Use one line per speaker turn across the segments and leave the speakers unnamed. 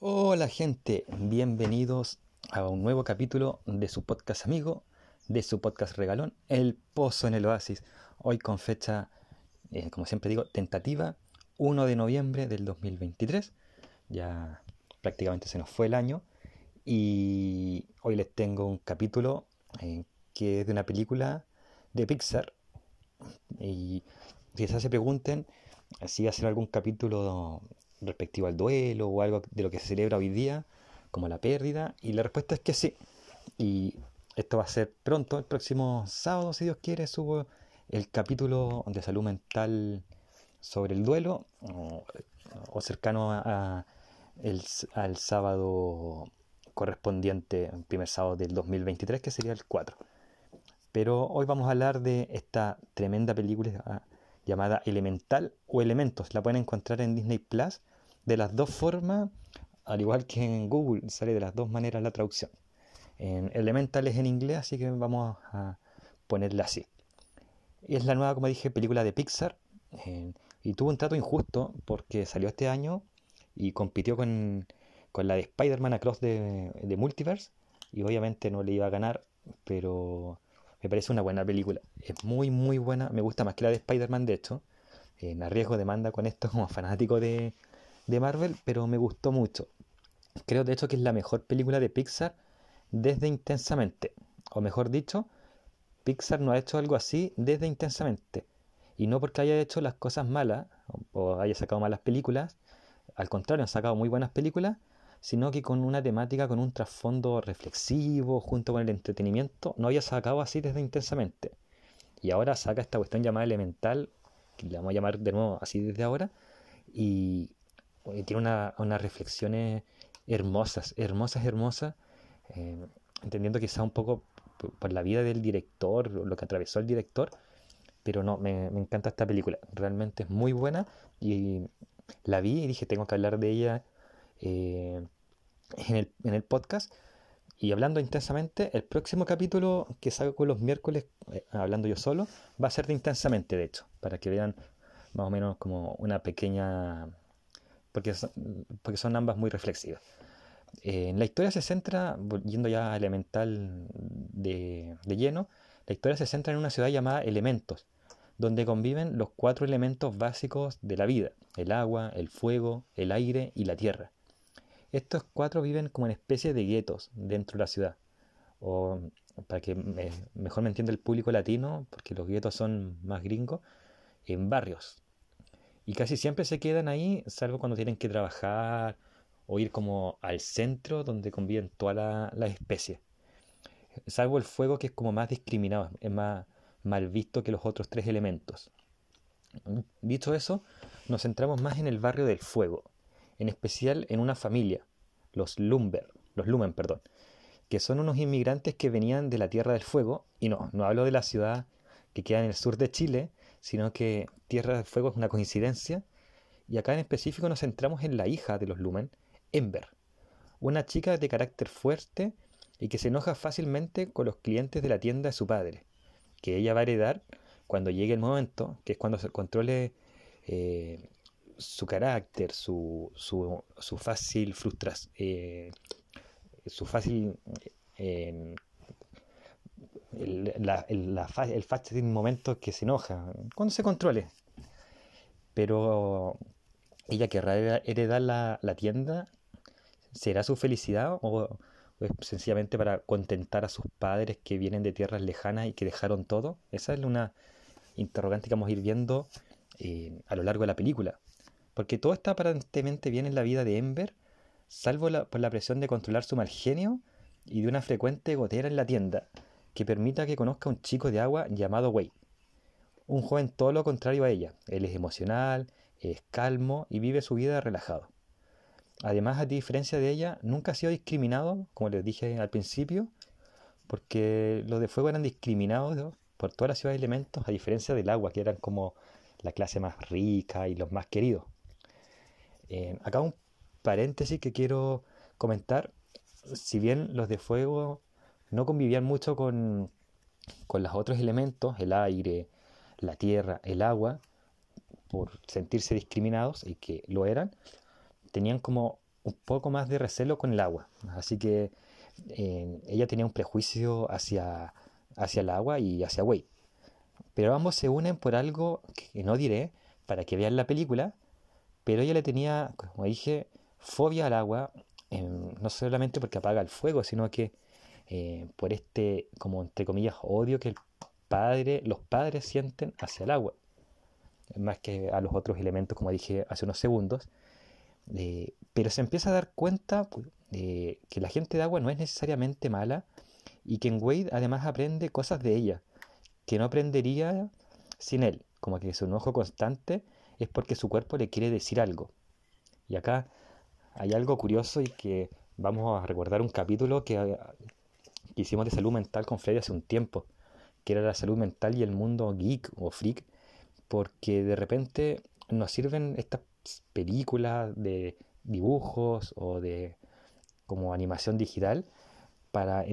Hola gente, bienvenidos a un nuevo capítulo de su podcast amigo, de su podcast regalón, El Pozo en el Oasis. Hoy con fecha, eh, como siempre digo, tentativa, 1 de noviembre del 2023. Ya prácticamente se nos fue el año. Y hoy les tengo un capítulo eh, que es de una película de Pixar. Y quizás se pregunten si hacer algún capítulo respectivo al duelo o algo de lo que se celebra hoy día, como la pérdida. Y la respuesta es que sí. Y esto va a ser pronto, el próximo sábado, si Dios quiere, subo el capítulo de salud mental sobre el duelo o, cercano a, al sábado correspondiente, el primer sábado del 2023, que sería el 4. Pero hoy vamos a hablar de esta tremenda película llamada Elemental o Elementos. La pueden encontrar en Disney Plus de las dos formas, al igual que en Google, sale de las dos maneras la traducción. En Elemental es en inglés, así que vamos a ponerla así. Es la nueva, como dije, película de Pixar. y tuvo un trato injusto porque salió este año y compitió con, la de Spider-Man Across de, de Multiverse. Y obviamente no le iba a ganar, pero me parece una buena película. Es muy, muy buena. Me gusta más que la de Spider-Man, de hecho. En arriesgo demanda con esto como fanático de, de Marvel, pero me gustó mucho. Creo de hecho que es la mejor película de Pixar desde Intensamente. O mejor dicho, Pixar no ha hecho algo así desde Intensamente. Y no porque haya hecho las cosas malas o haya sacado malas películas. Al contrario, han sacado muy buenas películas sino que con una temática, con un trasfondo reflexivo, junto con el entretenimiento, no había sacado así desde intensamente. Y ahora saca esta cuestión llamada elemental, que le vamos a llamar de nuevo así desde ahora, y, tiene unas reflexiones hermosas, hermosas, hermosas, eh, entendiendo quizá un poco por, la vida del director, lo que atravesó el director, pero no, me, me encanta esta película, realmente es muy buena y la vi y dije, tengo que hablar de ella eh, en, el, podcast. Y hablando intensamente, el próximo capítulo que salgo los miércoles, eh, hablando yo solo, va a ser de intensamente, de hecho, para que vean más o menos como una pequeña... porque son, porque son ambas muy reflexivas. Eh, la historia se centra, yendo ya a elemental de, de lleno, la historia se centra en una ciudad llamada Elementos, donde conviven los cuatro elementos básicos de la vida, el agua, el fuego, el aire y la tierra. Estos cuatro viven como en especie de guetos dentro de la ciudad. O para que mejor me entienda el público latino, porque los guetos son más gringos, en barrios. Y casi siempre se quedan ahí, salvo cuando tienen que trabajar o ir como al centro donde conviven todas las especies. Salvo el fuego que es como más discriminado, es más mal visto que los otros tres elementos. Dicho eso, nos centramos más en el barrio del fuego, en especial en una familia, los Lumber, los Lumen, perdón, que son unos inmigrantes que venían de la Tierra del Fuego, y no, no hablo de la ciudad que queda en el sur de Chile, sino que Tierra del Fuego es una coincidencia, y acá en específico nos centramos en la hija de los Lumen, Ember, una chica de carácter fuerte y que se enoja fácilmente con los clientes de la tienda de su padre, que ella va a heredar cuando llegue el momento, que es cuando se controle eh, su carácter, su, su, su fácil frustración, eh, su fácil... Eh, el, la, el, la, momento que se enoja, cuando se controle. Pero ella querrá heredar la, la tienda, ¿será su felicidad o, es sencillamente para contentar a sus padres que vienen de tierras lejanas y que dejaron todo? Esa es una interrogante que vamos a ir viendo eh, a lo largo de la película. Porque todo está aparentemente bien en la vida de Ember, salvo por la presión de controlar su mal genio y de una frecuente gotera en la tienda, que permita que conozca a un chico de agua llamado Wade. Un joven todo lo contrario a ella. Él es emocional, es calmo y vive su vida relajado. Además, a diferencia de ella, nunca ha sido discriminado, como les dije al principio, porque los de fuego eran discriminados por toda la ciudad de elementos, a diferencia del agua, que eran como la clase más rica y los más queridos. Eh, acá un paréntesis que quiero comentar. Si bien los de fuego no convivían mucho con, con los otros elementos, el aire, la tierra, el agua, por sentirse discriminados y que lo eran, tenían como un poco más de recelo con el agua. Así que eh, ella tenía un prejuicio hacia, hacia el agua y hacia Wade. Pero ambos se unen por algo que no diré para que vean la película, pero ella le tenía, como dije, fobia al agua, em, no solamente porque apaga el fuego, sino que eh, por este, como entre comillas, odio que el padre, los padres sienten hacia el agua, más que a los otros elementos, como dije hace unos segundos. Eh, pero se empieza a dar cuenta pues, de que la gente de agua no es necesariamente mala y que en Wade además aprende cosas de ella que no aprendería sin él, como que su enojo constante es porque su cuerpo le quiere decir algo. Y acá hay algo curioso y que vamos a recordar un capítulo que, que hicimos de salud mental con Freddy hace un tiempo, que era la salud mental y el mundo geek o freak, porque de repente nos sirven estas películas de dibujos o de como animación digital para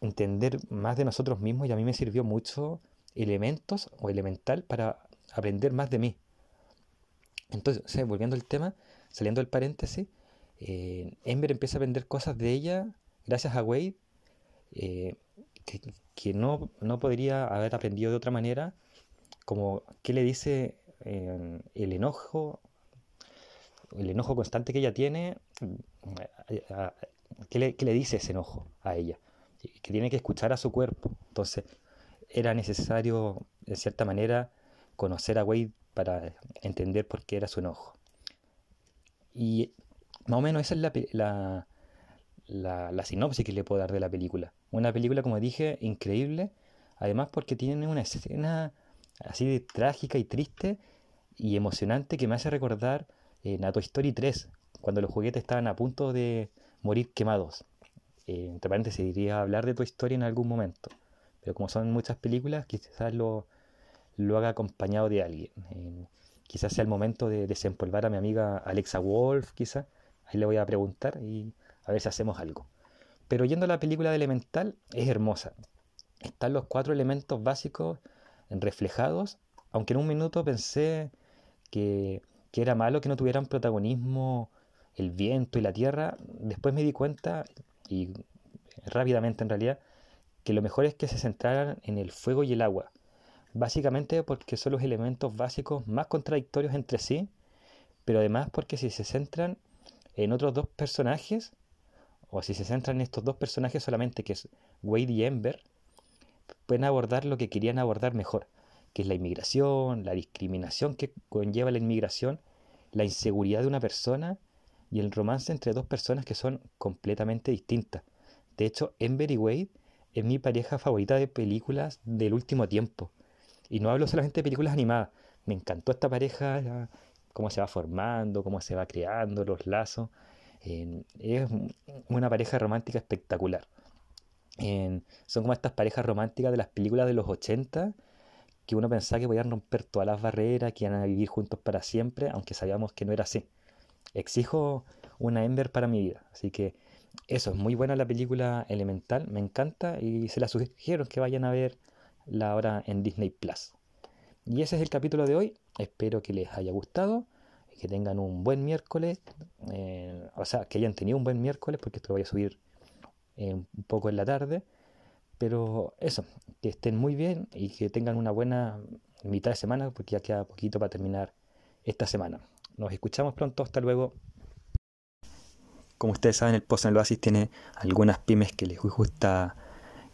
entender más de nosotros mismos y a mí me sirvió mucho elementos o elemental para aprender más de mí. Entonces, volviendo al tema, saliendo del paréntesis, eh, Ember empieza a aprender cosas de ella gracias a Wade eh, que, no, no, podría haber aprendido de otra manera, como qué le dice eh, el enojo, el enojo constante que ella tiene, ¿qué le, qué le dice ese enojo a ella? Que tiene que escuchar a su cuerpo. Entonces, era necesario, de cierta manera, conocer a Wade para entender por qué era su enojo. Y más o menos esa es la, la, la, sinopsis que le puedo dar de la película. Una película, como dije, increíble, además porque tiene una escena así de trágica y triste y emocionante que me hace recordar eh, Toy Story 3, cuando los juguetes estaban a punto de morir quemados. Eh, entre paréntesis, iría a hablar de Toy Story en algún momento. Pero como son muchas películas, quizás lo, lo haga acompañado de alguien. Eh, quizás sea el momento de desempolvar a mi amiga Alexa Wolf, quizás. Ahí le voy a preguntar y a ver si hacemos algo. Pero yendo la película de Elemental, es hermosa. Están los cuatro elementos básicos reflejados, aunque en un minuto pensé que, que era malo que no tuvieran protagonismo el viento y la tierra, después me di cuenta, y rápidamente en realidad, que lo mejor es que se centraran en el fuego y el agua, básicamente porque son los elementos básicos más contradictorios entre sí, pero además porque si se centran en otros dos personajes, o si se centran en estos dos personajes solamente, que es Wade y Ember, pueden abordar lo que querían abordar mejor, que es la inmigración, la discriminación que conlleva la inmigración, la inseguridad de una persona y el romance entre dos personas que son completamente distintas. De hecho, Ember y Wade es mi pareja favorita de películas del último tiempo. Y no hablo solamente de películas animadas. Me encantó esta pareja, cómo se va formando, cómo se va creando, los lazos. es una pareja romántica espectacular. son como estas parejas románticas de las películas de los 80 que uno pensaba que podían romper todas las barreras, que iban a vivir juntos para siempre, aunque sabíamos que no era así. Exijo una Ember para mi vida, así que eso, es muy buena la película Elemental, me encanta y se la sugiero que vayan a ver la hora en Disney Plus. Y ese es el capítulo de hoy, espero que les haya gustado, que tengan un buen miércoles, eh, o sea, que hayan tenido un buen miércoles, porque esto lo voy a subir eh, un poco en la tarde, pero eso, que estén muy bien y que tengan una buena mitad de semana, porque ya queda poquito para terminar esta semana. Nos escuchamos pronto, hasta luego. Como ustedes saben, el Pozo en el Oasis tiene algunas pymes que les gusta